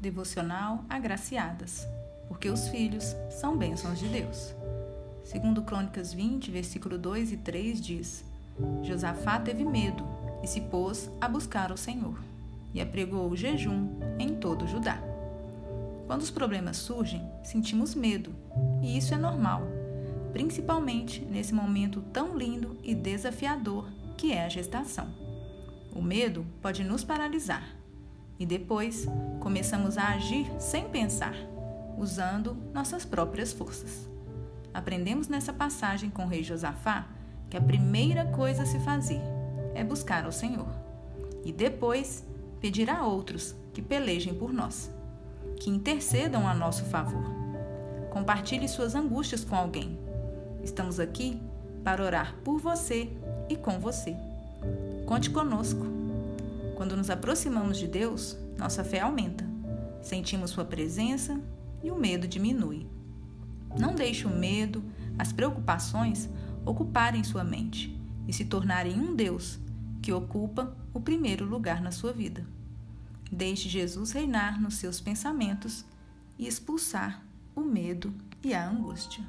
Devocional Agraciadas, porque os filhos são bênçãos de Deus. Segundo Crônicas 20, versículo 2 e 3 diz: Josafá teve medo e se pôs a buscar o Senhor, e apregou o jejum em todo Judá. Quando os problemas surgem, sentimos medo, e isso é normal, principalmente nesse momento tão lindo e desafiador que é a gestação. O medo pode nos paralisar e depois começamos a agir sem pensar, usando nossas próprias forças. Aprendemos nessa passagem com o rei Josafá que a primeira coisa a se fazer é buscar ao Senhor e depois pedir a outros que pelejem por nós, que intercedam a nosso favor. Compartilhe suas angústias com alguém. Estamos aqui para orar por você e com você. Conte conosco. Quando nos aproximamos de Deus, nossa fé aumenta, sentimos Sua presença e o medo diminui. Não deixe o medo, as preocupações ocuparem sua mente e se tornarem um Deus que ocupa o primeiro lugar na sua vida. Deixe Jesus reinar nos seus pensamentos e expulsar o medo e a angústia.